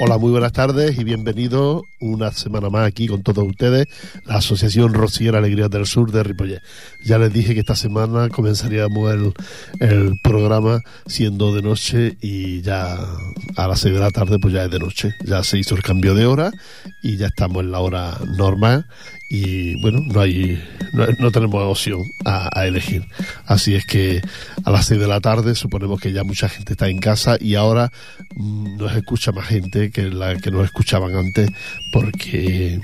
Hola, muy buenas tardes y bienvenidos una semana más aquí con todos ustedes, la Asociación Rociera Alegría del Sur de Ripollet. Ya les dije que esta semana comenzaríamos el, el, programa siendo de noche y ya a las 6 de la tarde pues ya es de noche. Ya se hizo el cambio de hora y ya estamos en la hora normal y bueno, no hay no, no tenemos opción a, elegir. Así es que a las 6 de la tarde suponemos que ya mucha gente está en casa y ahora mmm, nos escucha más gente que la que nos escuchaban antes porque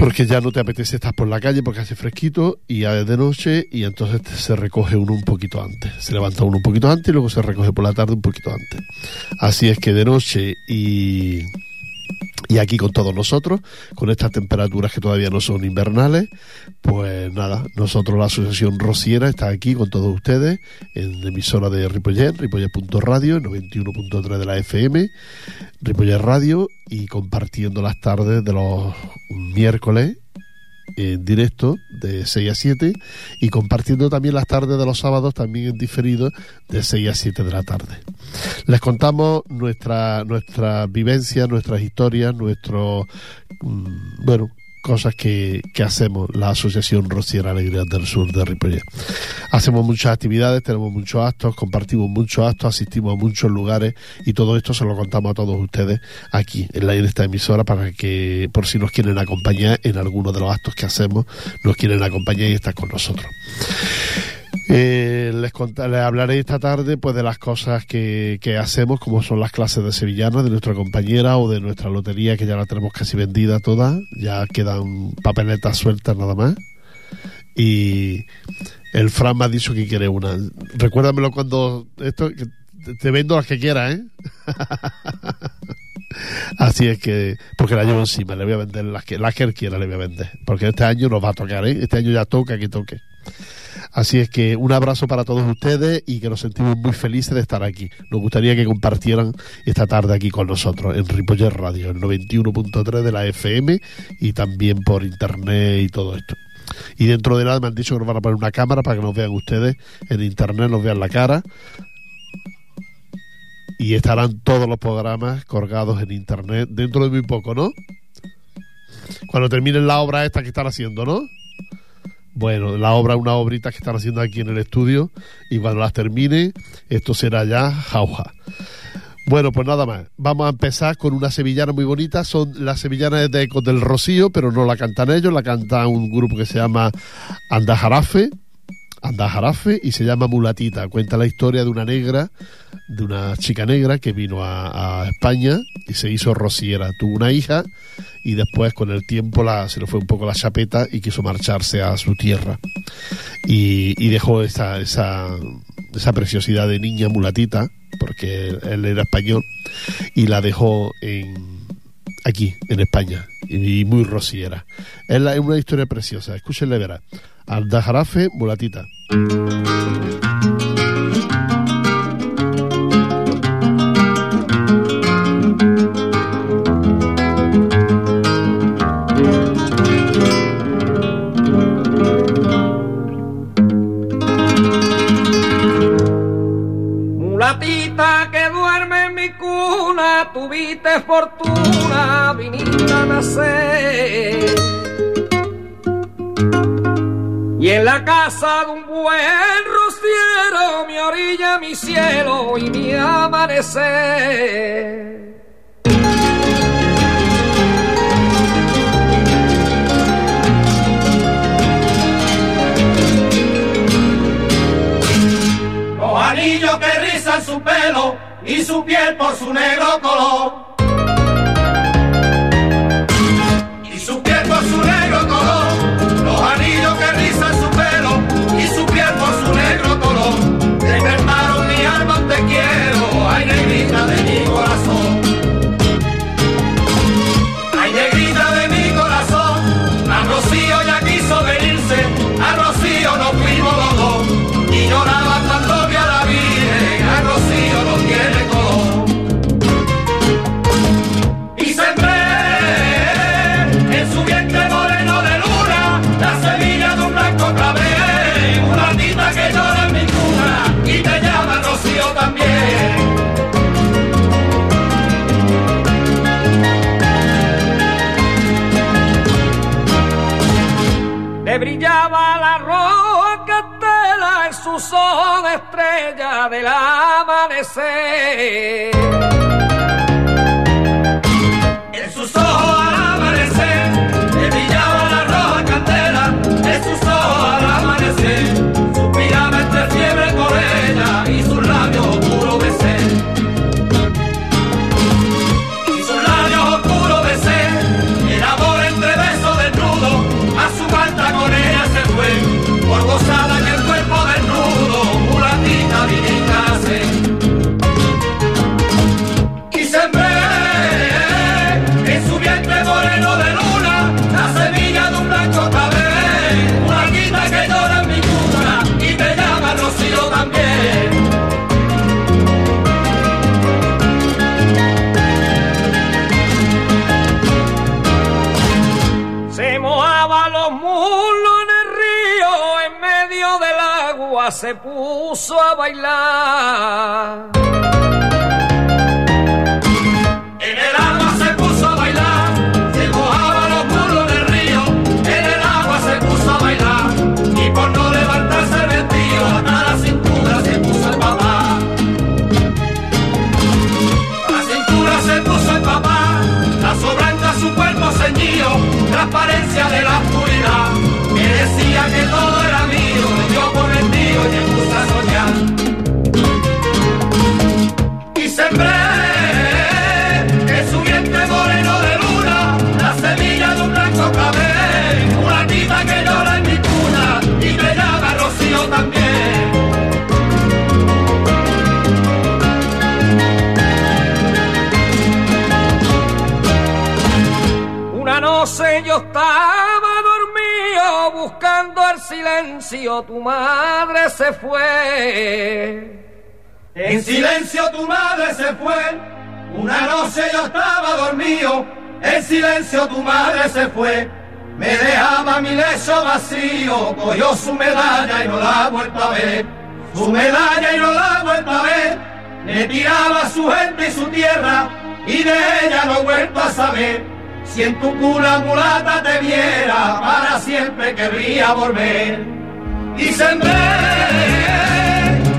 porque ya no te apetece estar por la calle porque hace fresquito y ya es de noche y entonces se recoge uno un poquito antes. Se levanta uno un poquito antes y luego se recoge por la tarde un poquito antes. Así es que de noche y y aquí con todos nosotros, con estas temperaturas que todavía no son invernales, pues nada, nosotros la Asociación Rociera está aquí con todos ustedes en emisora de Ripollet, ripollet.radio, 91.3 de la FM, Ripollet Radio y compartiendo las tardes de los miércoles en directo de 6 a 7 y compartiendo también las tardes de los sábados también en diferido de 6 a 7 de la tarde. Les contamos nuestra nuestra vivencia, nuestras historias, nuestro mmm, bueno, cosas que, que, hacemos la Asociación Rociera Alegría del Sur de Ripollet. Hacemos muchas actividades, tenemos muchos actos, compartimos muchos actos, asistimos a muchos lugares y todo esto se lo contamos a todos ustedes aquí en, la, en esta emisora para que por si nos quieren acompañar en alguno de los actos que hacemos, nos quieren acompañar y estar con nosotros. Eh, les, les, hablaré esta tarde pues de las cosas que, que, hacemos, como son las clases de sevillana de nuestra compañera o de nuestra lotería, que ya la tenemos casi vendida toda, ya quedan papeletas sueltas nada más. Y el Fran me ha dicho que quiere una. Recuérdamelo cuando esto te vendo las que quieras, ¿eh? Así es que, porque la llevo encima, le voy a vender las que, las que él quiera, le voy a vender. Porque este año nos va a tocar, ¿eh? Este año ya toca que toque. Así es que un abrazo para todos ustedes y que nos sentimos muy felices de estar aquí. Nos gustaría que compartieran esta tarde aquí con nosotros en Ripollet Radio, el 91.3 de la FM y también por internet y todo esto. Y dentro de nada me han dicho que nos van a poner una cámara para que nos vean ustedes en internet, nos vean la cara. Y estarán todos los programas colgados en internet dentro de muy poco, ¿no? Cuando terminen la obra esta que están haciendo, ¿no? Bueno, la obra es una obrita que están haciendo aquí en el estudio y cuando las termine, esto será ya jauja. Bueno, pues nada más. Vamos a empezar con una sevillana muy bonita. Son las sevillanas de Ecos del Rocío, pero no la cantan ellos, la canta un grupo que se llama Andajarafe. Andajarafe y se llama Mulatita. Cuenta la historia de una negra, de una chica negra que vino a, a España y se hizo rociera. Tuvo una hija y después con el tiempo la, se le fue un poco la chapeta y quiso marcharse a su tierra. Y, y dejó esa, esa, esa preciosidad de niña mulatita, porque él era español, y la dejó en aquí, en España, y, muy rociera. Es la, una historia preciosa, escúchenle verá. Aldajarafe. Mulatita tuviste fortuna, viniste a nacer. Y en la casa de un buen rociero, mi orilla, mi cielo y mi amanecer. Los anillos que su pelo y su piel por su negro color. Estrella del amanecer. En sus ojos al amanecer, le brillaba la roja candela, en sus ojos al amanecer, suspiraba entre fiebre por ella y sus labios oscuros besé. Se puso a bailar. En el agua se puso a bailar, se mojaba los muslos del río, en el agua se puso a bailar, y por no levantarse el vestido, hasta la cintura se puso el papá. La cintura se puso el papá, la sobranta su cuerpo ceñido, transparencia de la oscuridad, que decía que todo por el mío y me silencio, tu madre se fue. En silencio tu madre se fue, una noche yo estaba dormido, en silencio tu madre se fue, me dejaba mi lecho vacío, cogió su medalla y no la ha vuelto a ver, su medalla y no la ha vuelto a ver, le tiraba su gente y su tierra, y de ella no he vuelto a saber, si en tu cuna mulata te viera, para siempre querría volver y sembré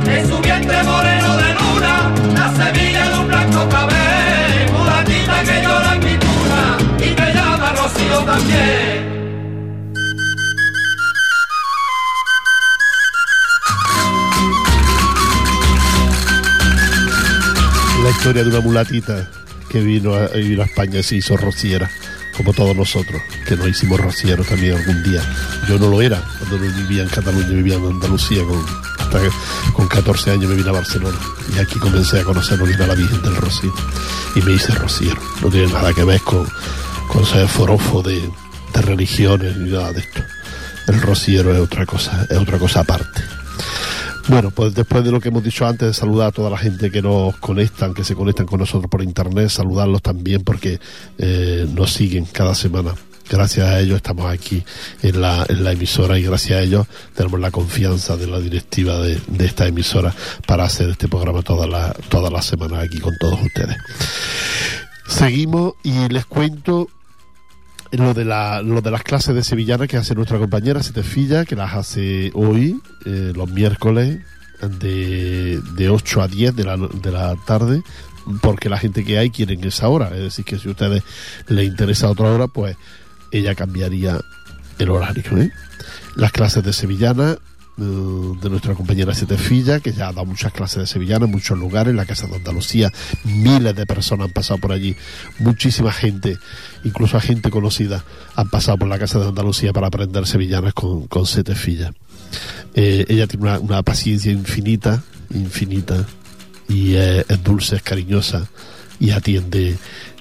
en su vientre moreno de luna la semilla de un blanco cabello, mulatita que llora en mi cuna y me llama Rocío también. La historia de una mulatita que vino a, vino a España y se hizo rociera, como todos nosotros, que nos hicimos rocieros también algún día. Yo no lo era cuando no vivía en Cataluña, vivía en Andalucía, con, hasta con 14 años me vine a Barcelona. Y aquí comencé a conocer lo que era la Virgen del Rocío. Y me hice rociero. No tiene nada que ver con, con ser forofo de, de religiones ni nada de esto. El rociero es otra cosa, es otra cosa aparte. Bueno, pues después de lo que hemos dicho antes, saludar a toda la gente que nos conectan, que se conectan con nosotros por internet, saludarlos también porque eh, nos siguen cada semana. Gracias a ellos estamos aquí en la, en la emisora y gracias a ellos tenemos la confianza de la directiva de, esta emisora para hacer este programa todas las todas las semanas aquí con todos ustedes. Seguimos y les cuento lo de, la, lo de las clases de sevillana que hace nuestra compañera Setefilla, que las hace hoy, eh, los miércoles, de, de 8 a 10 de la, de la tarde, porque la gente que hay quiere en esa hora. Es decir, que si a ustedes les interesa otra hora, pues ella cambiaría el horario. ¿eh? Las clases de sevillana de nuestra compañera Setefilla, que ya ha dado muchas clases de sevillana en muchos lugares, en la Casa de Andalucía, miles de personas han pasado por allí, muchísima gente, incluso gente conocida, han pasado por la Casa de Andalucía para aprender sevillanas con, con Setefilla. Eh, ella tiene una, paciencia infinita, infinita, y eh, es dulce, es cariñosa, y atiende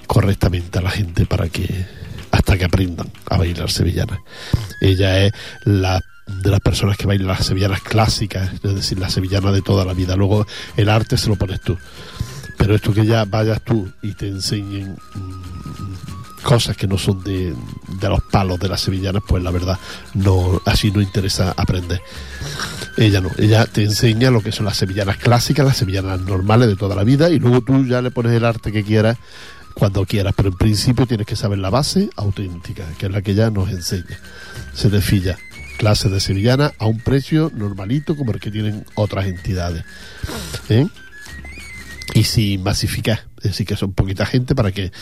correctamente a la gente para que hasta que aprendan a bailar sevillanas. Ella es la de las personas que bailan las sevillanas clásicas, es decir, la sevillana de toda la vida. Luego el arte se lo pones tú. Pero esto que ya vayas tú y te enseñen mmm, cosas que no son de, de los palos de las sevillanas, pues la verdad, no así no interesa aprender. Ella no, ella te enseña lo que son las sevillanas clásicas, las sevillanas normales de toda la vida, y luego tú ya le pones el arte que quieras cuando quieras, pero en principio tienes que saber la base auténtica, que es la que ella nos enseña. Se desfilla clases de sevillana a un precio normalito como el que tienen otras entidades. Y sin masificar, es decir, que son poquita gente para que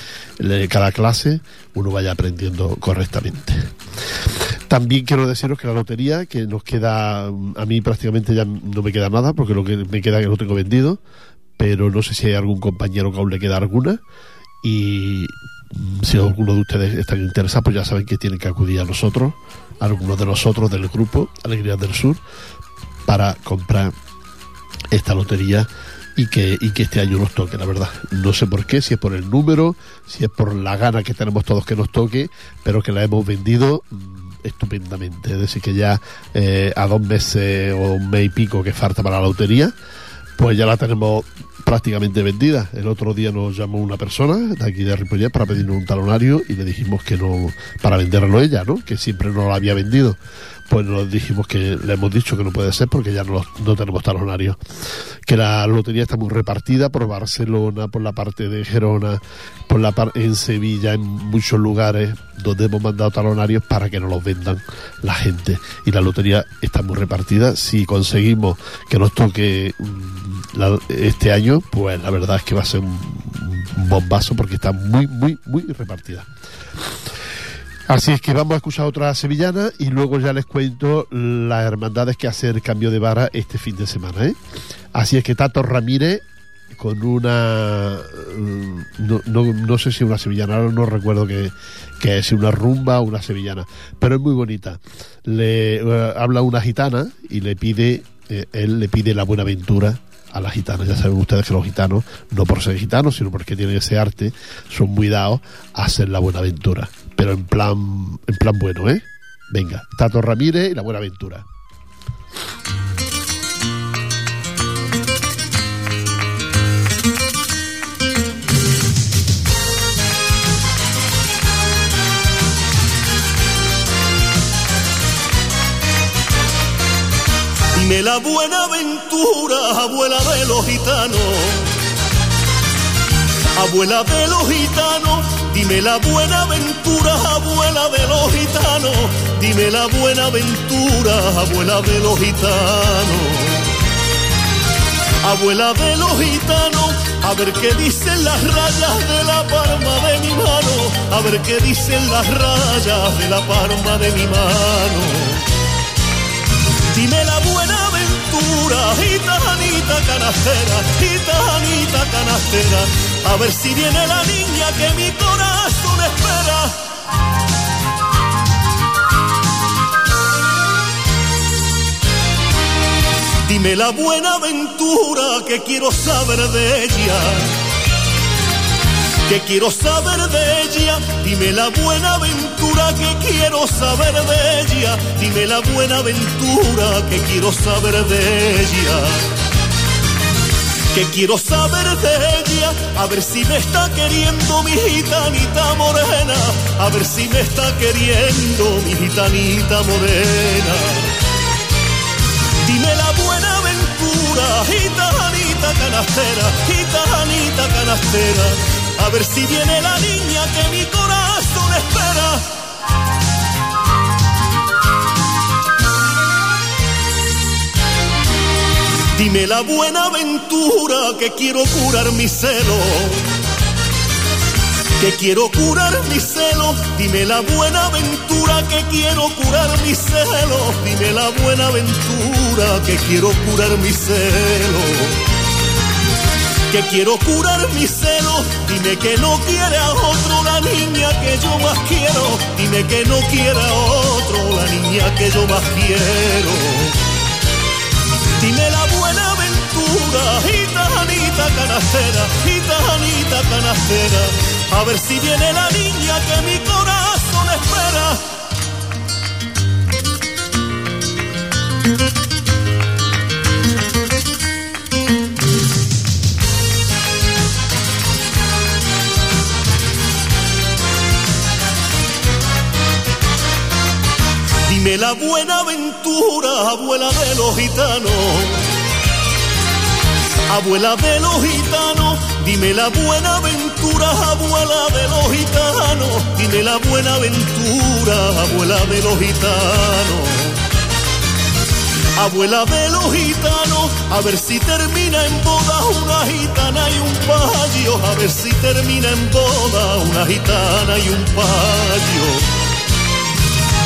cada clase uno vaya aprendiendo correctamente. También quiero deciros que la lotería, que nos queda, a mí prácticamente ya no me queda nada, porque lo que me queda que lo tengo vendido, pero no sé si hay algún compañero que aún le queda alguna. Y si alguno de ustedes está interesado, pues ya saben que tienen que acudir a nosotros, a algunos de nosotros del grupo Alegría del Sur, para comprar esta lotería y que, y que este año nos toque, la verdad. No sé por qué, si es por el número, si es por la gana que tenemos todos que nos toque, pero que la hemos vendido mm, estupendamente. Es decir, que ya eh, a dos meses o un mes y pico que falta para la lotería, pues ya la tenemos prácticamente vendida. El otro día nos llamó una persona de aquí de Ripollet para pedirnos un talonario y le dijimos que no, para venderlo ella, ¿no? Que siempre no lo había vendido pues nos dijimos que le hemos dicho que no puede ser porque ya no, no tenemos talonarios. Que la lotería está muy repartida por Barcelona, por la parte de Gerona, por la parte en Sevilla, en muchos lugares donde hemos mandado talonarios para que nos los vendan la gente. Y la lotería está muy repartida. Si conseguimos que nos toque mm, este año, pues la verdad es que va a ser un bombazo porque está muy, muy, muy repartida. Así es que vamos a escuchar otra sevillana y luego ya les cuento las hermandades que hacen el cambio de vara este fin de semana. ¿eh? Así es que Tato Ramírez con una mm, no, no, sé si una sevillana no recuerdo que, que es una rumba o una sevillana pero es muy bonita le eh, habla una gitana y le pide eh, él le pide la buena aventura a la gitana. Ya saben ustedes que los gitanos, no por ser gitanos, sino porque tienen ese arte, son muy dados a hacer la buena aventura pero en plan, en plan bueno, ¿eh? Venga, Tato Ramírez y la buena aventura. Dime la buena aventura, abuela de los gitanos, abuela de los gitanos Dime la buena aventura, abuela de los gitanos. Dime la buena aventura, abuela de los gitanos. Abuela de los gitanos, a ver qué dicen las rayas de la palma de mi mano. A ver qué dicen las rayas de la palma de mi mano. Dime la buena aventura, gitanita canastera, gitanita canastera a ver si viene la niña que mi corazón espera. Dime la buena aventura que quiero saber de ella. Que quiero saber de ella, dime la buena aventura que quiero saber de ella, dime la buena aventura que quiero saber de ella que quiero saber de ella, a ver si me está queriendo mi gitanita morena, a ver si me está queriendo mi gitanita morena. Dime la buena aventura, gitanita canastera, gitanita canastera, a ver si viene la niña que mi corazón espera. Dime la buena aventura que quiero curar mi celo. Que quiero curar mi celo. Dime la buena aventura que quiero curar mi celo. Dime la buena aventura que quiero curar mi celo. Que quiero curar mi celo. Dime que no quiere a otro la niña que yo más quiero. Dime que no quiere a otro la niña que yo más quiero. Dime la buena aventura, gitanita canastera, gitanita canastera, a ver si viene la niña que mi corazón espera. Dime la buena aventura, abuela de los gitanos. Abuela de los gitanos, dime la buena aventura, abuela de los gitanos. Dime la buena aventura, abuela de los gitanos. Abuela de los gitanos, a ver si termina en boda una gitana y un payo. A ver si termina en boda una gitana y un payo.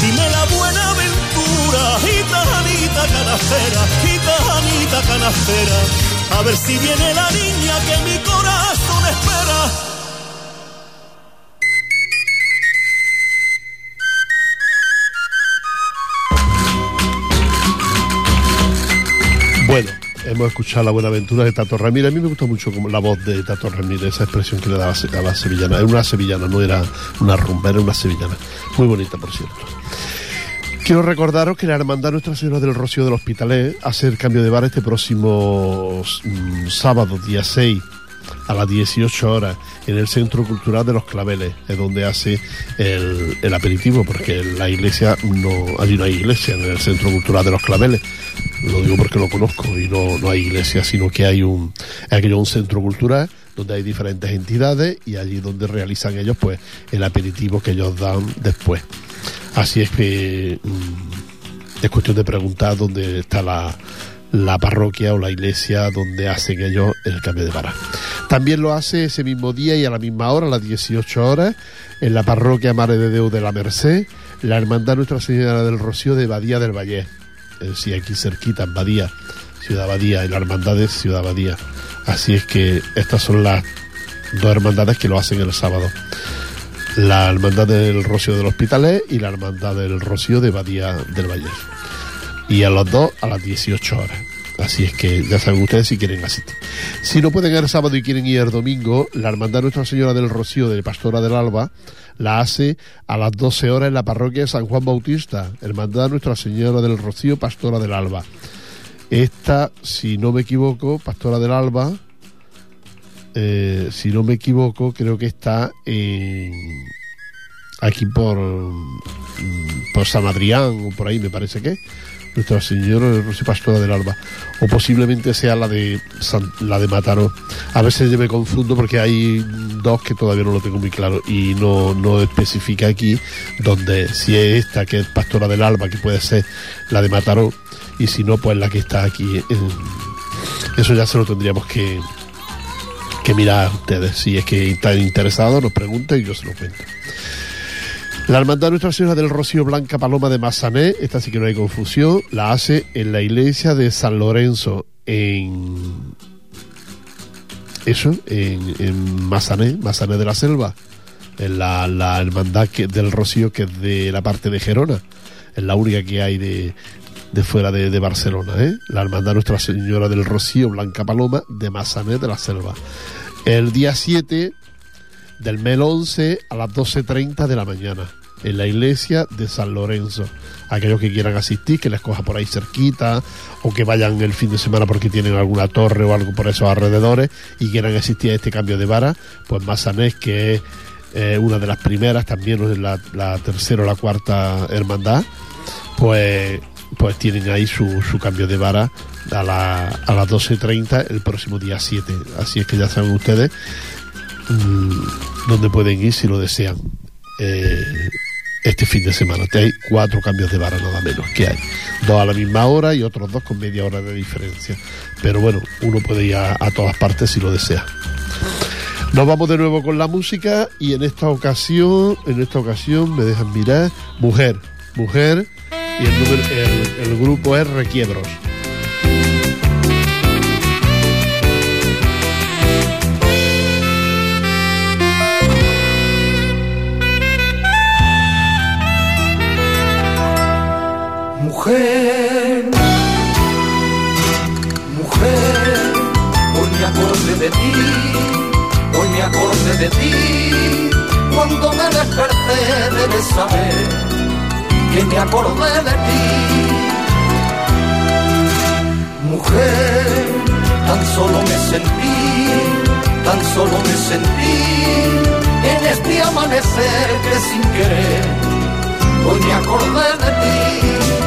Dime la buena aventura, gitanita canastera, gitanita canastera. A ver si viene la niña que mi corazón espera. Bueno, hemos escuchado la buena aventura de Tato Ramírez. A mí me gusta mucho como la voz de Tato Ramírez, esa expresión que le daba a la sevillana. Era una sevillana, no era una rumba, era una sevillana. Muy bonita, por cierto. Quiero recordaros que la Hermandad Nuestra Señora del Rocío del Hospitalet hace el cambio de bar este próximo mm, sábado, día 6, a las 18 horas, en el Centro Cultural de los Claveles, es donde hace el, aperitivo, porque la iglesia no hay una iglesia en el Centro Cultural de los Claveles. Lo digo porque lo conozco y no, no hay iglesia, sino que hay un, aquello un centro cultural donde hay diferentes entidades y allí donde realizan ellos pues el aperitivo que ellos dan después. Así es que mm, es cuestión de preguntar dónde está la, la parroquia o la iglesia donde hacen ellos el cambio de vara. También lo hace ese mismo día y a la misma hora, a las 18 horas, en la parroquia Madre de Dios de la Merced, la Hermandad Nuestra Señora del Rocío de Badía del Valle. Es decir, aquí cerquita, en Badía, Ciudad Badía, y la Hermandad de Ciudad Badía. Así es que estas son las dos hermandades que lo hacen el sábado. La Hermandad del Rocío del Hospitalet y la Hermandad del Rocío de Badía del Valle. Y a los dos a las 18 horas. Así es que ya saben ustedes si quieren asistir. Si no pueden ir el sábado y quieren ir el domingo, la Hermandad Nuestra Señora del Rocío de Pastora del Alba la hace a las 12 horas en la parroquia de San Juan Bautista. Hermandad Nuestra Señora del Rocío, Pastora del Alba. Esta, si no me equivoco, Pastora del Alba, eh, si no me equivoco, creo que está en, aquí por, mm, por San Adrián o por ahí, me parece que. Nuestra Señora Rocío Pastora del Alba. O posiblemente sea la de la de Mataró. A veces yo me confundo porque hay dos que todavía no lo tengo muy claro y no, no especifica aquí donde si es esta que es Pastora del Alba, que puede ser la de Mataró, y si no, pues la que está aquí. eso ya se lo tendríamos que, que mirar ustedes. Si es que están interesados, nos pregunten y yo se lo cuento. La Hermandad Nuestra Señora del Rocío Blanca Paloma de Mazané, esta sí que no hay confusión, la hace en la iglesia de San Lorenzo, en. Eso, en, en Mazané, Mazané de la Selva, en la, la Hermandad del Rocío que es de la parte de Gerona, es la única que hay de, de fuera de, de Barcelona, ¿eh? La Hermandad Nuestra Señora del Rocío Blanca Paloma de Mazané de la Selva. El día 7 del mes 11 a las 12.30 de la mañana en la iglesia de San Lorenzo. Aquellos que quieran asistir, que les coja por ahí cerquita o que vayan el fin de semana porque tienen alguna torre o algo por esos alrededores y quieran asistir a este cambio de vara, pues Mazanés, que es eh, una de las primeras, también la, la tercera o la cuarta hermandad, pues, pues tienen ahí su, su cambio de vara a, la, a las 12.30 el próximo día 7. Así es que ya saben ustedes mm, dónde pueden ir si lo desean eh, este fin de semana. Hay cuatro cambios de vara nada menos que hay. Dos a la misma hora y otros dos con media hora de diferencia. Pero bueno, uno puede ir a, a todas partes si lo desea. Nos vamos de nuevo con la música y en esta ocasión, en esta ocasión me dejan mirar, mujer, mujer y el, el- el grupo es Requiebros. Mujer, mujer, hoy me acordé de ti, hoy me acordé de ti, cuando me desperté debes saber que me acordé de ti. Mujer, tan solo me sentí, tan solo me sentí en este amanecer que sin querer hoy me acordé de ti.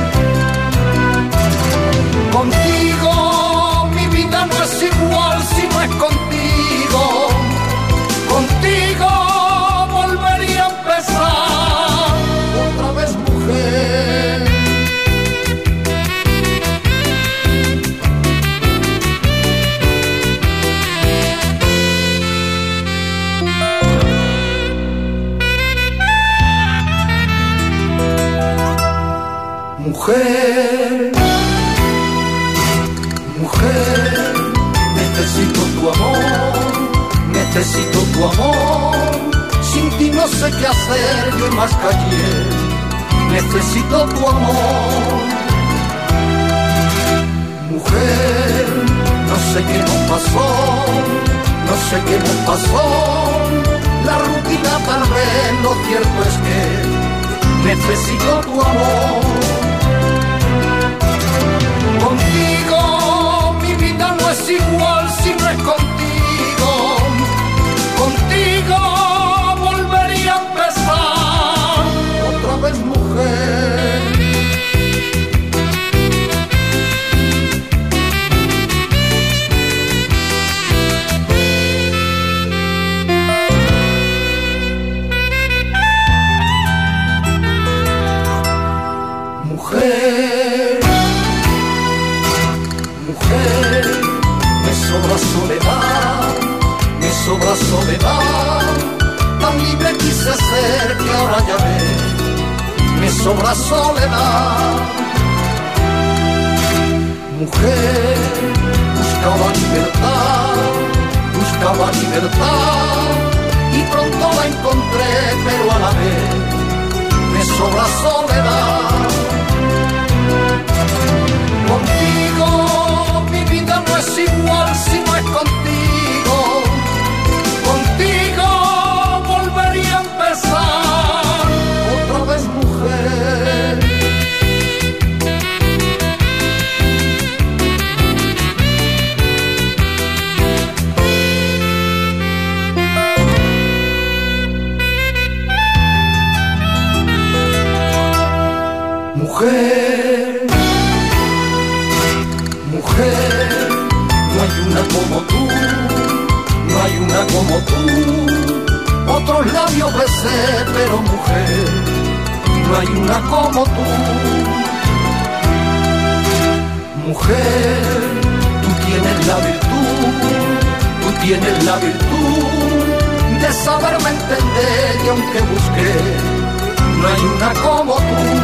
Necesito tu amor. Sin ti no sé qué hacer, yo más callé. Necesito tu amor. Mujer, no sé qué nos pasó, no sé qué nos pasó. La rutina tal vez, lo cierto es que necesito tu amor. Contigo mi vida no es igual si no sobra soledad. Mujer, buscaba libertad, buscaba libertad, y pronto la encontré, pero a la vez me sobra soledad. Contigo mi vida no es igual si no es contigo. Una como tú. Otros labios besé, pero mujer, no hay una como tú. Mujer, tú tienes la virtud, tú tienes la virtud de saberme entender y aunque busqué, no hay una como tú.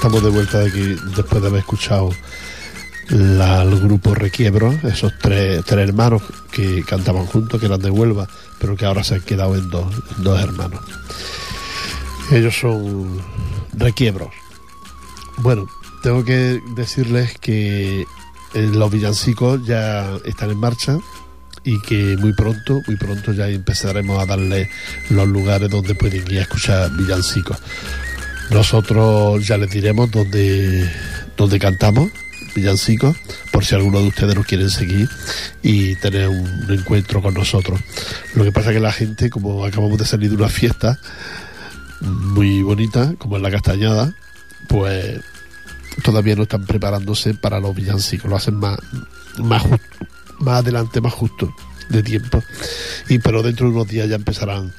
Estamos de vuelta de aquí después de haber escuchado la- al grupo Requiebro, esos tres, tres hermanos que cantaban juntos, que eran de Huelva, pero que ahora se han quedado en dos, dos hermanos. Ellos son Requiebros. Bueno, tengo que decirles que eh, los villancicos ya están en marcha y que muy pronto, muy pronto ya empezaremos a darle los lugares donde pueden ir a escuchar villancicos. Nosotros ya les diremos dónde, dónde cantamos villancicos, por si alguno de ustedes nos quieren seguir y tener un encuentro con nosotros. Lo que pasa es que la gente, como acabamos de salir de una fiesta muy bonita, como en la Castañada, pues todavía no están preparándose para los villancicos, lo hacen más, más, jus- más adelante, más justo de tiempo. Y pero dentro de unos días ya empezarán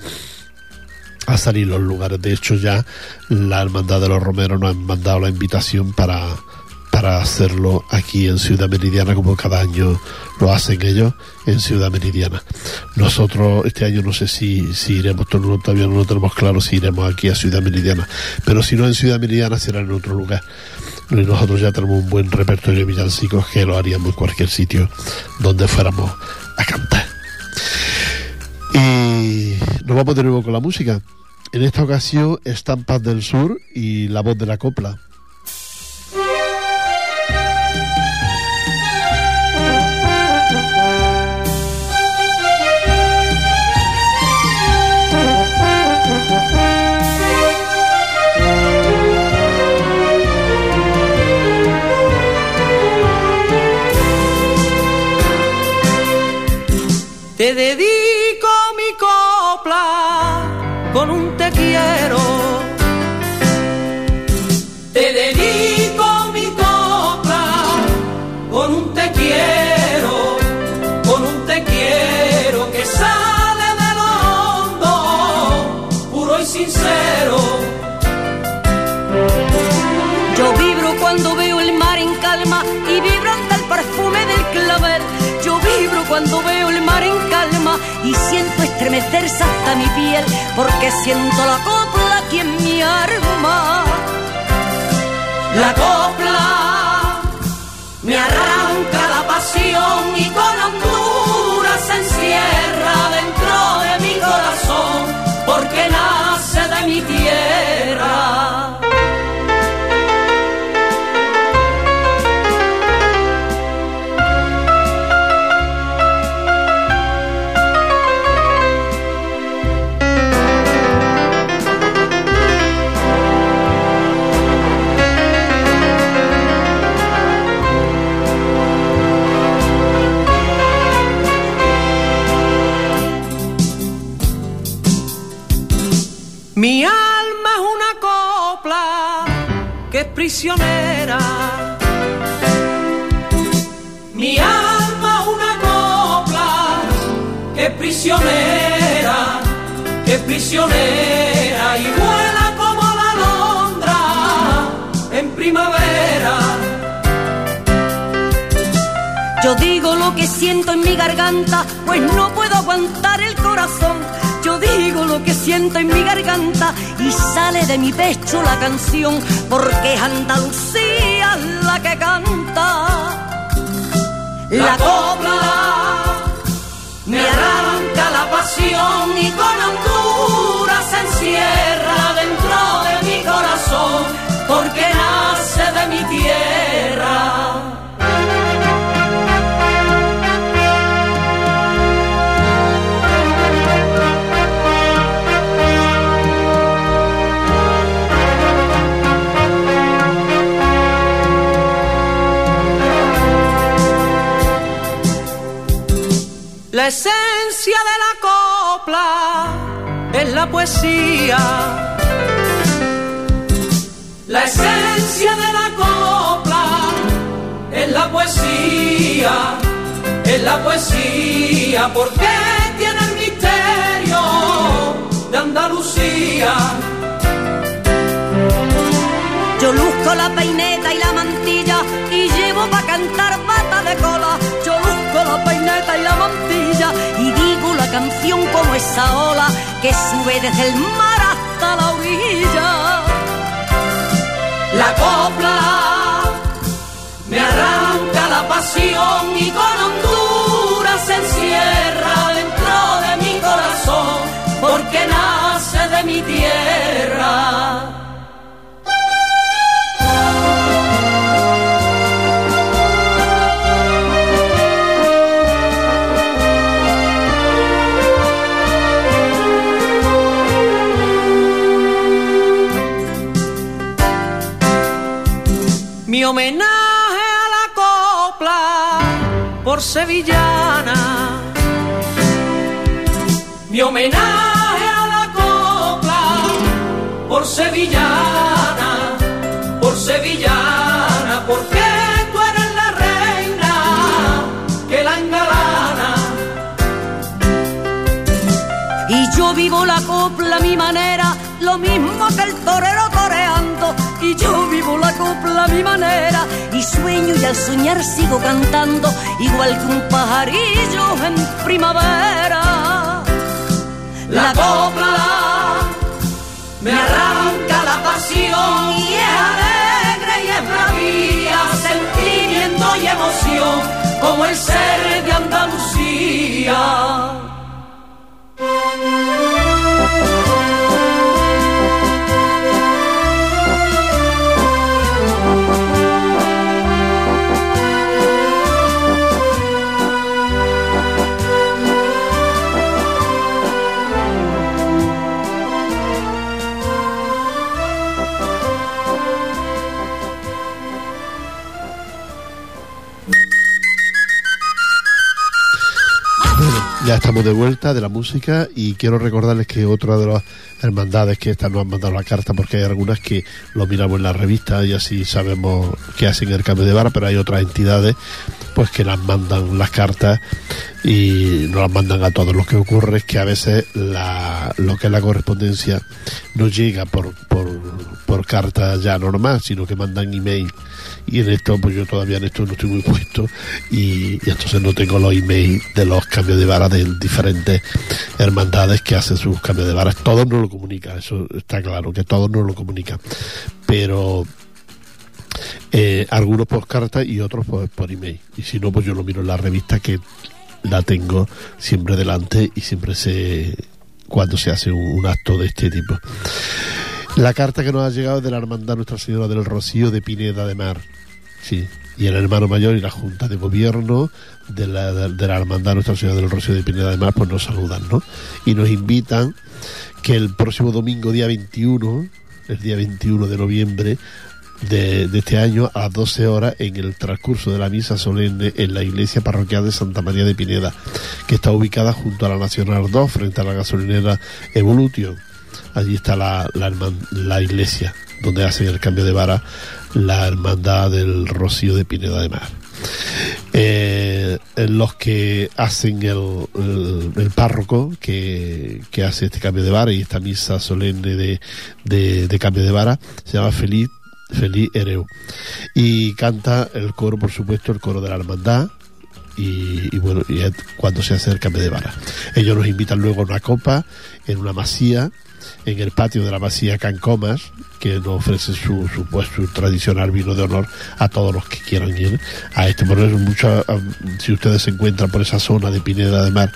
a salir los lugares. De hecho, ya la Hermandad de los Romeros nos han mandado la invitación para, para hacerlo aquí en Ciudad Meridiana, como cada año lo hacen ellos en Ciudad Meridiana. Nosotros este año no sé si, si iremos, todavía no lo tenemos claro si iremos aquí a Ciudad Meridiana, pero si no en Ciudad Meridiana será en otro lugar. Y nosotros ya tenemos un buen repertorio de villancicos que lo haríamos en cualquier sitio donde fuéramos a cantar. Nos vamos de nuevo con la música. En esta ocasión, Estampas del Sur y la voz de la copla. Te dedico hasta mi piel porque siento la copla aquí en mi arma. La copla me arranca la pasión y con prisionera, que es prisionera y vuela como la alondra en primavera. Yo digo lo que siento en mi garganta, pues no puedo aguantar el corazón. Yo digo lo que siento en mi garganta y sale de mi pecho la canción, porque es Andalucía la que canta. La copla me la y con Honduras se encierra dentro de mi corazón, porque nace de mi tierra. La esencia de la copla es la poesía. La esencia de la copla es la poesía, es la poesía, porque tiene el misterio de Andalucía. Yo luzco la peineta y la mantilla y llevo pa' cantar bata de cola. Yo luzco la peineta y la mantilla y canción como esa ola que sube desde el mar hasta la orilla. La copla me arranca la pasión y con Honduras se encierra dentro de mi corazón, porque nace de mi tierra. Homenaje a la copla por sevillana. Mi homenaje a la copla por sevillana, por sevillana, porque tú eres la reina que la engalana. Y yo vivo la copla a mi manera, lo mismo que el torero. Yo vivo la copla a mi manera, y sueño y al soñar sigo cantando, igual que un pajarillo en primavera. La copla me arranca la pasión y es alegre y es bravía, sentimiento y emoción como el ser de Andalucía. Ya estamos de vuelta de la música y quiero recordarles que otra de las hermandades que estas nos han mandado la carta, porque hay algunas que lo miramos en la revista y así sabemos que hacen el cambio de vara, pero hay otras entidades pues que las mandan las cartas y nos las mandan a todos. Lo que ocurre es que a veces la, lo que es la correspondencia no llega por, por, por carta ya normal, sino que mandan email. Y en esto pues yo todavía en esto no estoy muy puesto y, entonces no tengo los emails de los cambios de vara de diferentes hermandades que hacen sus cambios de varas. Todos nos lo comunican eso está claro que todos nos lo comunican. Pero eh, algunos por carta y otros pues, por email y si no pues yo lo miro en la revista que la tengo siempre delante y siempre sé cuando se hace un acto de este tipo la carta que nos ha llegado es de la Hermandad Nuestra Señora del Rocío de Pineda de Mar. Sí. Y el hermano mayor y la Junta de Gobierno de la, de, la Hermandad Nuestra Señora del Rocío de Pineda de Mar pues nos saludan, ¿no? Y nos invitan que el próximo domingo, día 21, el día 21 de noviembre, de, de, este año a 12 horas en el transcurso de la misa solemne en la iglesia parroquial de Santa María de Pineda, que está ubicada junto a la Nacional 2, frente a la gasolinera Evolution allí está la, la, iglesia donde hacen el cambio de vara la hermandad del Rocío de Pineda de Mar. Eh, los que hacen el, el, párroco que, que, hace este cambio de vara y esta misa solemne de, de, cambio de vara se llama Feliz, Feliz Ereu. Y canta el coro, por supuesto, el coro de la hermandad, y, y, bueno, y cuando se hace el cambio de vara. Ellos nos invitan luego a una copa en una masía en el patio de la Masía Cancomas, que nos ofrece su, su, pues, su tradicional vino de honor a todos los que quieran ir a este. Por mucho, si ustedes se encuentran por esa zona de Pineda de Mar,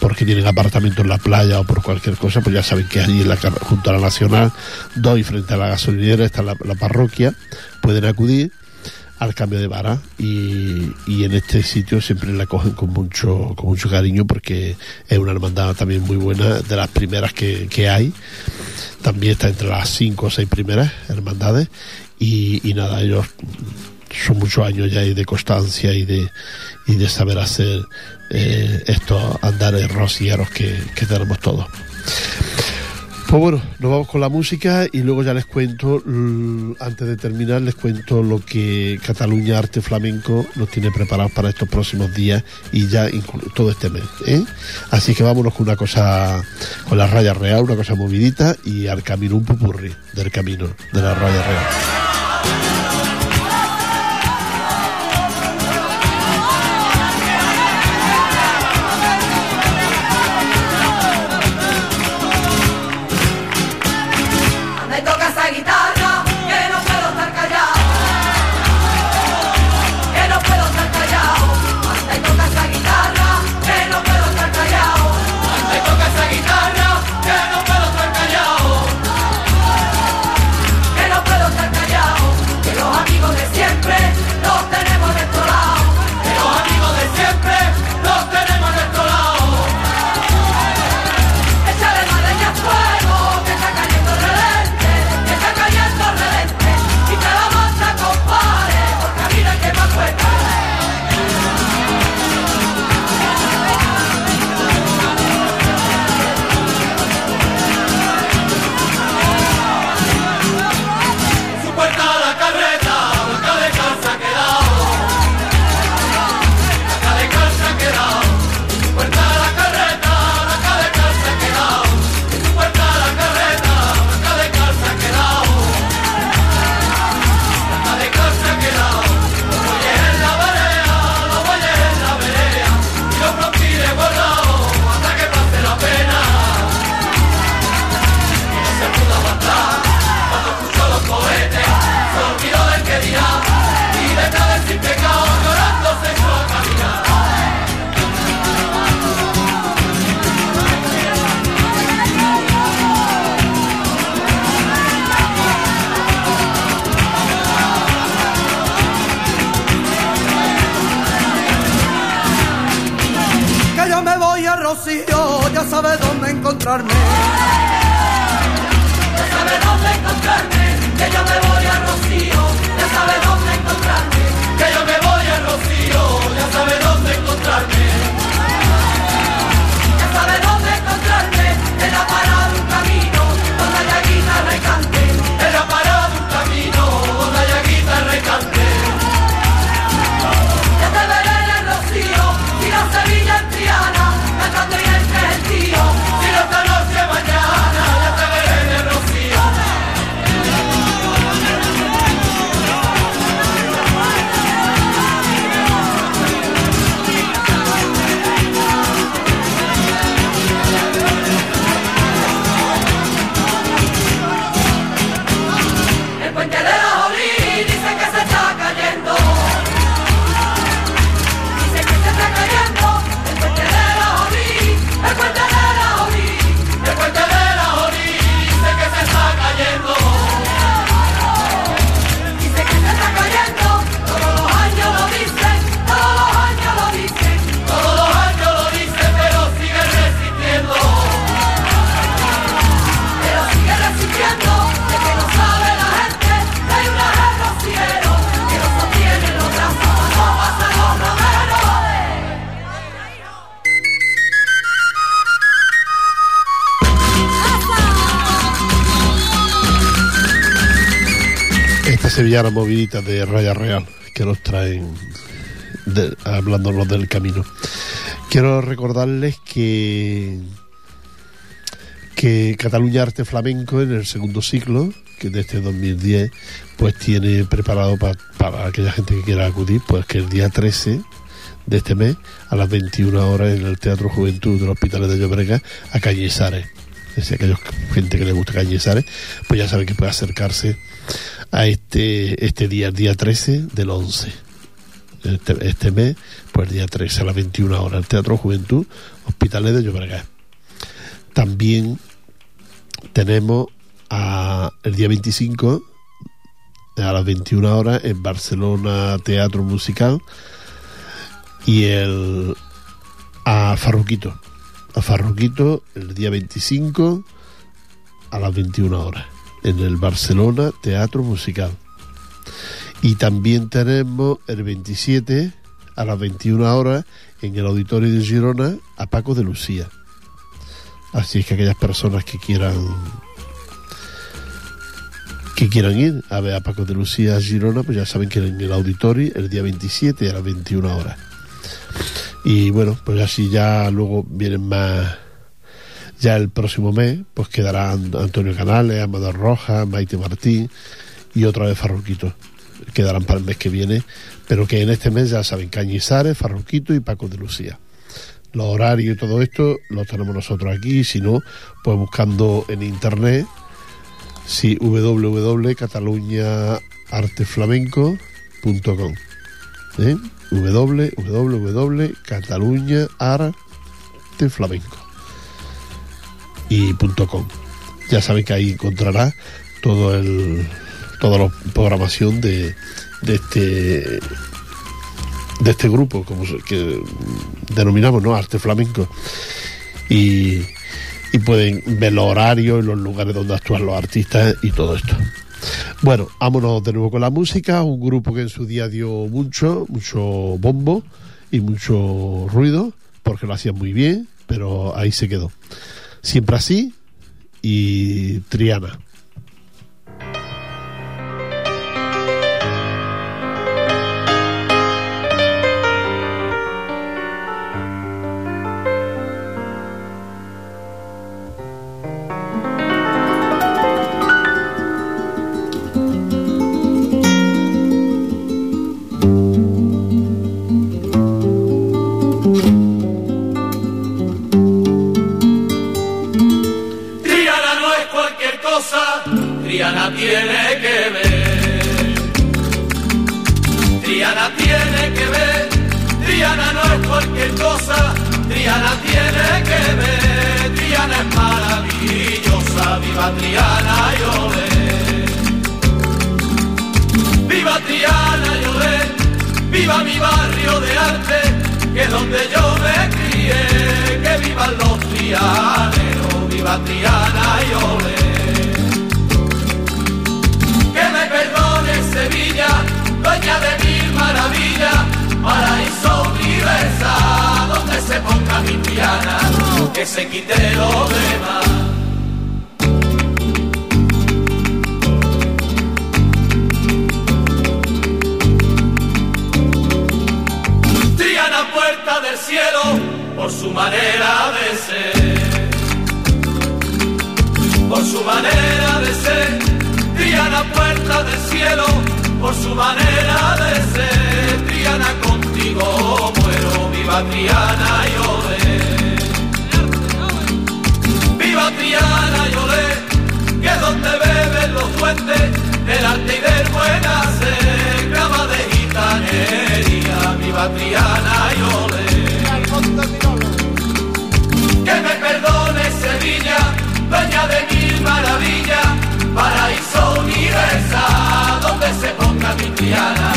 porque tienen apartamento en la playa o por cualquier cosa, pues ya saben que allí en la, junto a la Nacional, doy frente a la gasolinera, está la parroquia, pueden acudir al cambio de vara y, y, en este sitio siempre la cogen con mucho con mucho cariño porque es una hermandad también muy buena de las primeras que, que hay. También está entre las cinco o seis primeras hermandades y, y nada ellos son muchos años ya de constancia y de y de saber hacer eh, estos andares rocieros que, que tenemos todos pues bueno, nos vamos con la música y luego ya les cuento, antes de terminar, les cuento lo que Cataluña Arte Flamenco nos tiene preparado para estos próximos días y ya todo este mes. ¿eh? Así que vámonos con una cosa, con la raya real, una cosa movidita y al camino, un pupurri del camino de la raya real. Esta sevillana movidita de Raya Real que nos traen hablándonos del camino. Quiero recordarles que que Cataluña Arte Flamenco en el segundo ciclo, que de este 2010, pues tiene preparado para aquella gente que quiera acudir, pues que el día 13 de este mes, a las 21 horas en el Teatro Juventud del Hospital de Llobregat, a Cañizares. Es decir, aquellos gente que le gusta Cañizares, pues ya saben que puede acercarse este, este día, el día 13 del 11. Este, este mes, pues el día 13 a las 21 horas, el Teatro Juventud, Hospitales de Llobregat. También tenemos a, el día 25 a las 21 horas en Barcelona Teatro Musical y el a Farruquito a Farruquito el día 25 a las 21 horas en el Barcelona Teatro Musical y también tenemos el 27 a las 21 horas en el Auditorio de Girona a Paco de Lucía Así es que aquellas personas que quieran que quieran ir a ver a Paco de Lucía a Girona, pues ya saben que en el auditorio el día 27 a las 21 horas. Y bueno, pues así ya luego vienen más ya el próximo mes, pues quedarán Antonio Canales, Amador Rojas, Maite Martín y otra vez Farruquito. Quedarán para el mes que viene, pero que en este mes ya saben Cañizares, Farruquito y Paco de Lucía. Los horarios y todo esto lo tenemos nosotros aquí, si no, pues buscando en internet si www.cataluñaarteflamenco.com www.cataluñaarteflamenco y .com ya saben que ahí encontrará todo el toda la programación de, de este de este grupo, como que denominamos, ¿no? Arte flamenco. Y, y pueden ver los horarios y los lugares donde actúan los artistas y todo esto. Bueno, vámonos de nuevo con la música, un grupo que en su día dio mucho, mucho bombo y mucho ruido, porque lo hacían muy bien, pero ahí se quedó. Siempre así y Triana. viva mi barrio de arte, que es donde yo me crié, que vivan los trianeros, viva Triana y Ole. Que me perdone Sevilla, dueña de mil maravillas, paraíso universal, donde se ponga mi Triana, que se quite lo demás. cielo por su manera de ser. Por su manera de ser, Triana puerta del cielo, por su manera de ser. Triana contigo muero, viva Triana y olé. Viva Triana y olé, que donde beben los duendes, el arte y del buen hacer, cama de gitanería, viva Triana y olé. Que me perdone Sevilla, dueña de mil maravillas, paraíso universal, donde se ponga mi tiara,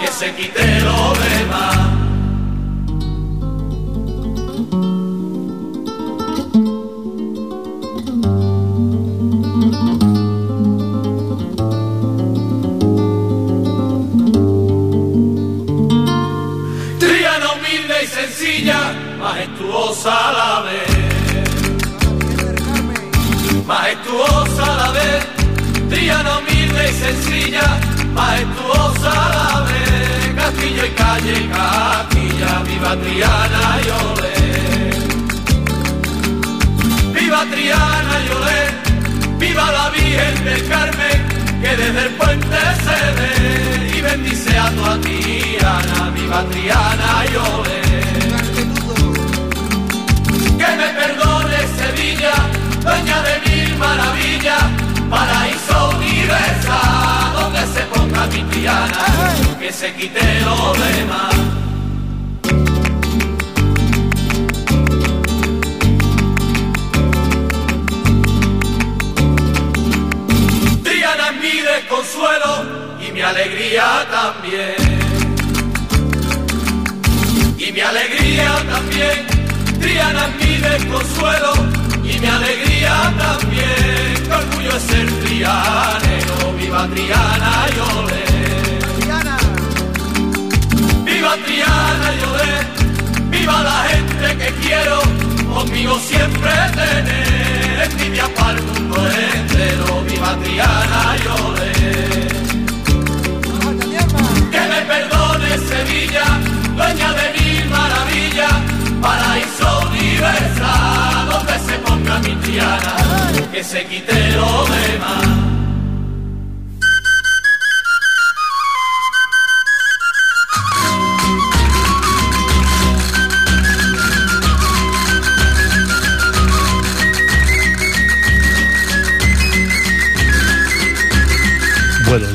que se quite lo demás. Majestuosa a la vez, triana humilde y sencilla, majestuosa la ve, Castillo y calle, Castilla, viva Triana y olé. Viva Triana y olé, viva la Virgen del Carmen, que desde el puente se ve y bendice a tu Triana, viva Triana y olé. Que me perdone Sevilla, dueña de mil maravillas, paraíso universal, donde se ponga mi Triana, que se quite lo demás. Triana es mi desconsuelo y mi alegría también. Y mi alegría también, Triana mi desconsuelo y mi alegría también. Que orgullo es ser trianero, viva Triana y olé. Viva Triana y olé, viva la gente que quiero, conmigo siempre tener. Envidia para el mundo entero, viva Triana y olé. Que me perdone Sevilla, dueña de mil maravillas, paraíso universal, donde se ponga mi Triana, que se quite lo demás.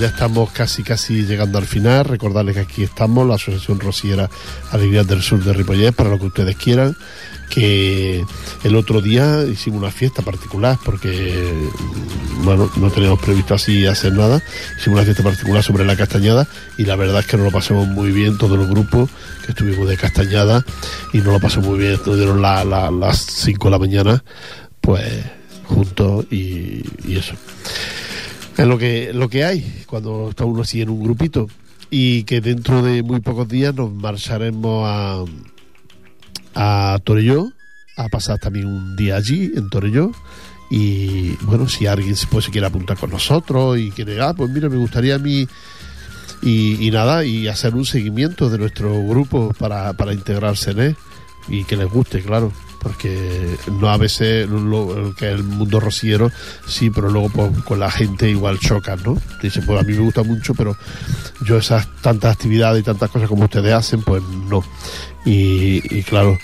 Ya estamos casi casi llegando al final. Recordarles que aquí estamos, la Asociación Rociera Alegrías del Sur de Ripollet, para lo que ustedes quieran. Que el otro día hicimos una fiesta particular porque, bueno, no teníamos previsto así hacer nada. Hicimos una fiesta particular sobre la castañada y la verdad es que nos lo pasamos muy bien, todos los grupos que estuvimos de castañada y nos lo pasamos muy bien. Estuvieron la, la- las 5 de la mañana, pues juntos y eso es lo que lo que hay cuando está uno así en un grupito. Y que dentro de muy pocos días nos marcharemos a a Torelló a pasar también un día allí en Torelló. Y bueno si alguien pues, se quiere apuntar con nosotros y quiere ah pues mira me gustaría a mí y, y nada y hacer un seguimiento de nuestro grupo para, para integrarse en él y que les guste claro porque no a veces que el mundo rociero sí pero luego pues, con la gente igual chocan no dice pues a mí me gusta mucho pero yo esas tantas actividades y tantas cosas como ustedes hacen pues no y, y claro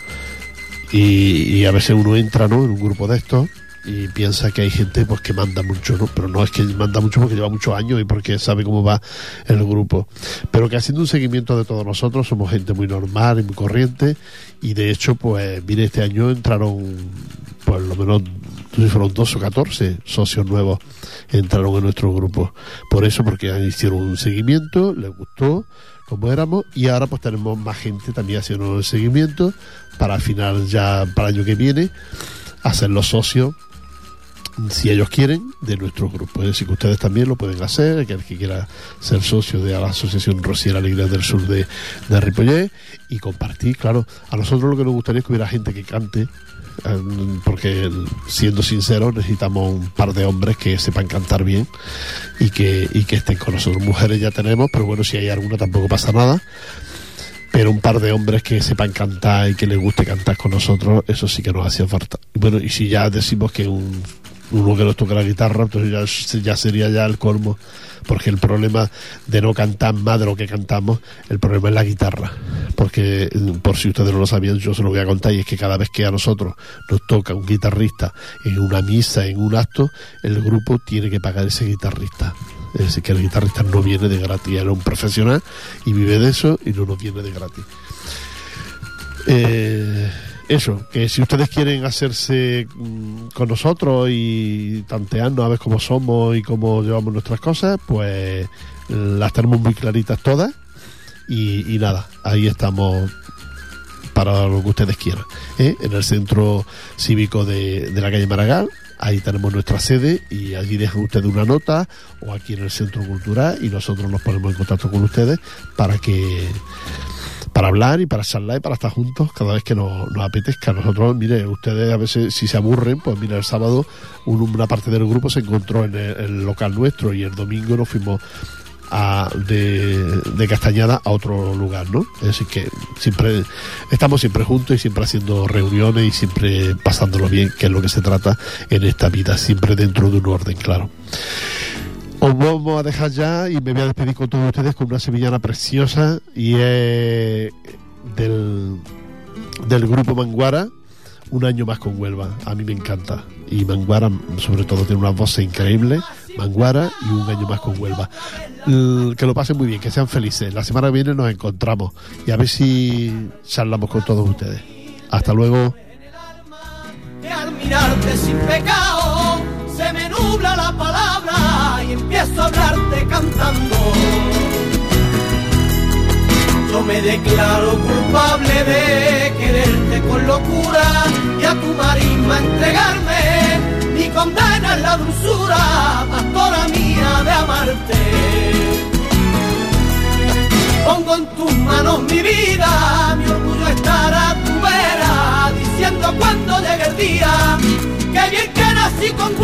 y a veces uno entra ¿no? en un grupo de estos y piensa que hay gente pues que manda mucho, ¿no? Pero no es que manda mucho porque lleva muchos años y porque sabe cómo va el grupo. Pero que haciendo un seguimiento de todos nosotros somos gente muy normal y muy corriente y de hecho pues mire este año entraron pues lo menos fueron dos o 14 socios nuevos entraron en nuestro grupo. Por eso, porque hicieron un seguimiento, les gustó como éramos y ahora pues tenemos más gente también haciendo el seguimiento para al final ya para el año que viene hacer los socios si ellos quieren, de nuestro grupo. Es decir, que ustedes también lo pueden hacer, aquel que quiera ser socio de la Asociación Rociera Alegría del Sur de, de y compartir, claro. A nosotros lo que nos gustaría es que hubiera gente que cante, eh, porque siendo sinceros necesitamos un par de hombres que sepan cantar bien y que, y que estén con nosotros. Mujeres ya tenemos, pero bueno, si hay alguna tampoco pasa nada pero un par de hombres que sepan cantar y que les guste cantar con nosotros, eso sí que nos hacía falta. Bueno, y si ya decimos que un, uno que nos toca la guitarra, entonces ya, ya sería ya el colmo, porque el problema de no cantar más de lo que cantamos, el problema es la guitarra. Porque, eh, por si ustedes no lo sabían, yo se lo voy a contar, y es que cada vez que a nosotros nos toca un guitarrista en una misa, en un acto, el grupo tiene que pagar ese guitarrista. Es decir, que el guitarrista no viene de gratis, es un profesional y vive de eso y no nos viene de gratis. Eh, eso, que si ustedes quieren hacerse mm, con nosotros y tantearnos a ver cómo somos y cómo llevamos nuestras cosas, pues las tenemos muy claritas todas y, nada, ahí estamos para lo que ustedes quieran. ¿eh? En el centro cívico de, de la calle Maragall, ahí tenemos nuestra sede y allí dejan ustedes una nota o aquí en el centro cultural y nosotros nos ponemos en contacto con ustedes para que para hablar y para charlar y para estar juntos cada vez que nos, nos apetezca. Nosotros, mire, ustedes a veces si se aburren, pues mira, el sábado un- una parte del grupo se encontró en el, local nuestro y el domingo nos fuimos de, Castañada a otro lugar, ¿no? Decir, que siempre estamos siempre juntos y siempre haciendo reuniones y siempre pasándolo bien, que es lo que se trata en esta vida, siempre dentro de un orden, claro. Os vamos a dejar ya y me voy a despedir con todos ustedes con una sevillana preciosa y es del, del grupo Manguara, un año más con Huelva. A mí me encanta. Y Manguara, sobre todo, tiene una voz increíble. Manguara y un año más con Huelva. que lo pasen muy bien, que sean felices. La semana que viene nos encontramos y a ver si charlamos con todos ustedes. Hasta luego. sin pecado y empiezo a hablarte cantando. Yo me declaro culpable de quererte con locura y a tu marisma entregarme. Mi condena es la dulzura, pastora mía, de amarte. Pongo en tus manos mi vida, mi orgullo estará a tu vera, diciendo cuando llegue el que bien que nací con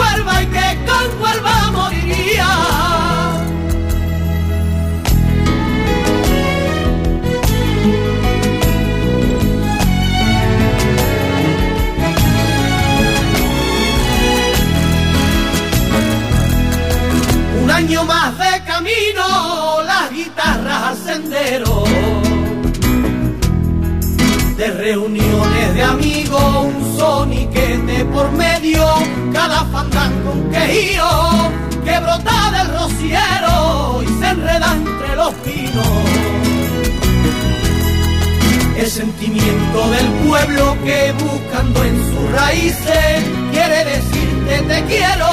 que brota del rociero y se enreda entre los pinos. El sentimiento del pueblo que buscando en sus raíces quiere decirte te quiero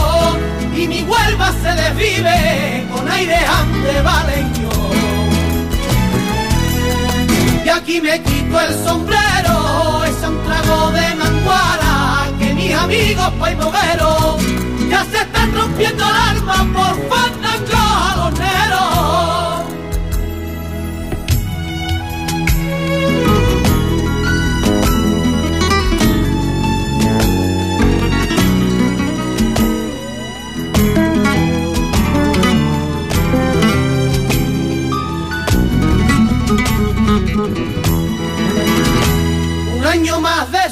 y mi Huelva se desvive con aire valeño. Y aquí me quito el sombrero, es un trago de manguara que mis amigos paimogueros ya se están rompiendo el alma por fandango neros. Un año más de